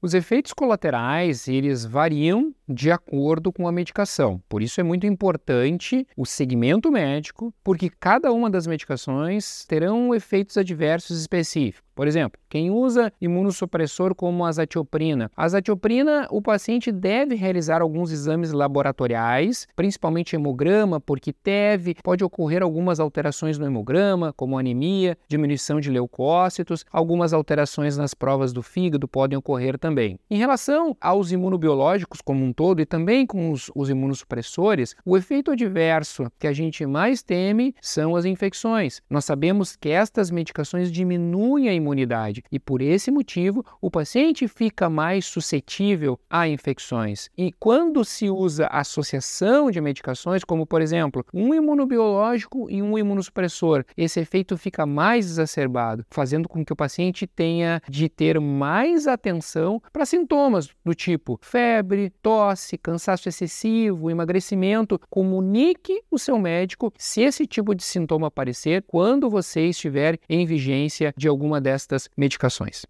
Os efeitos colaterais, eles variam de acordo com a medicação. Por isso é muito importante o segmento médico, porque cada uma das medicações terão efeitos adversos específicos. Por exemplo, quem usa imunossupressor como a azatioprina. A azatioprina, o paciente deve realizar alguns exames laboratoriais, principalmente hemograma, porque teve, pode ocorrer algumas alterações no hemograma, como anemia, diminuição de leucócitos, algumas alterações nas provas do fígado podem ocorrer também. Em relação aos imunobiológicos como um todo e também com os, os imunossupressores, o efeito adverso que a gente mais teme são as infecções. Nós sabemos que estas medicações diminuem a imunidade e por esse motivo o paciente fica mais suscetível a infecções. E quando se usa associação de medicações, como por exemplo um imunobiológico e um imunossupressor, esse efeito fica mais exacerbado, fazendo com que o paciente tenha de ter mais atenção para sintomas do tipo febre, tosse, cansaço excessivo, emagrecimento, comunique o seu médico se esse tipo de sintoma aparecer quando você estiver em vigência de alguma destas medicações.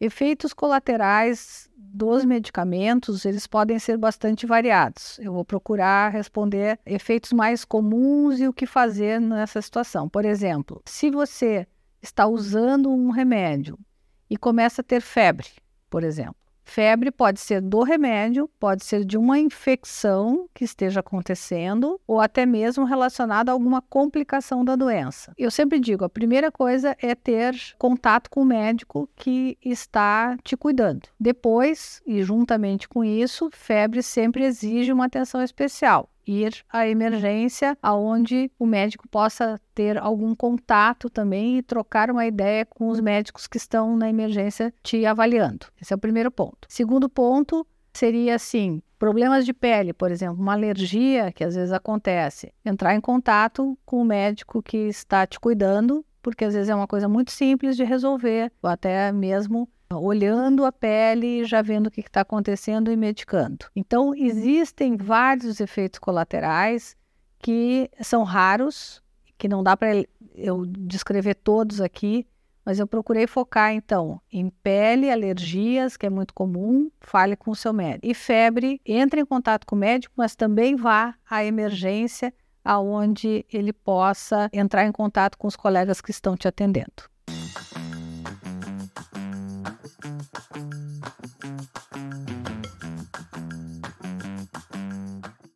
Efeitos colaterais dos medicamentos, eles podem ser bastante variados. Eu vou procurar responder efeitos mais comuns e o que fazer nessa situação. Por exemplo, se você está usando um remédio e começa a ter febre, por exemplo. Febre pode ser do remédio, pode ser de uma infecção que esteja acontecendo ou até mesmo relacionada a alguma complicação da doença. Eu sempre digo, a primeira coisa é ter contato com o médico que está te cuidando. Depois, e juntamente com isso, febre sempre exige uma atenção especial ir à emergência, aonde o médico possa ter algum contato também e trocar uma ideia com os médicos que estão na emergência te avaliando. Esse é o primeiro ponto. Segundo ponto seria assim, problemas de pele, por exemplo, uma alergia que às vezes acontece, entrar em contato com o médico que está te cuidando, porque às vezes é uma coisa muito simples de resolver, ou até mesmo olhando a pele, já vendo o que está acontecendo e medicando. Então, existem vários efeitos colaterais que são raros, que não dá para eu descrever todos aqui, mas eu procurei focar então em pele, alergias, que é muito comum, fale com o seu médico. E febre, entre em contato com o médico, mas também vá à emergência aonde ele possa entrar em contato com os colegas que estão te atendendo.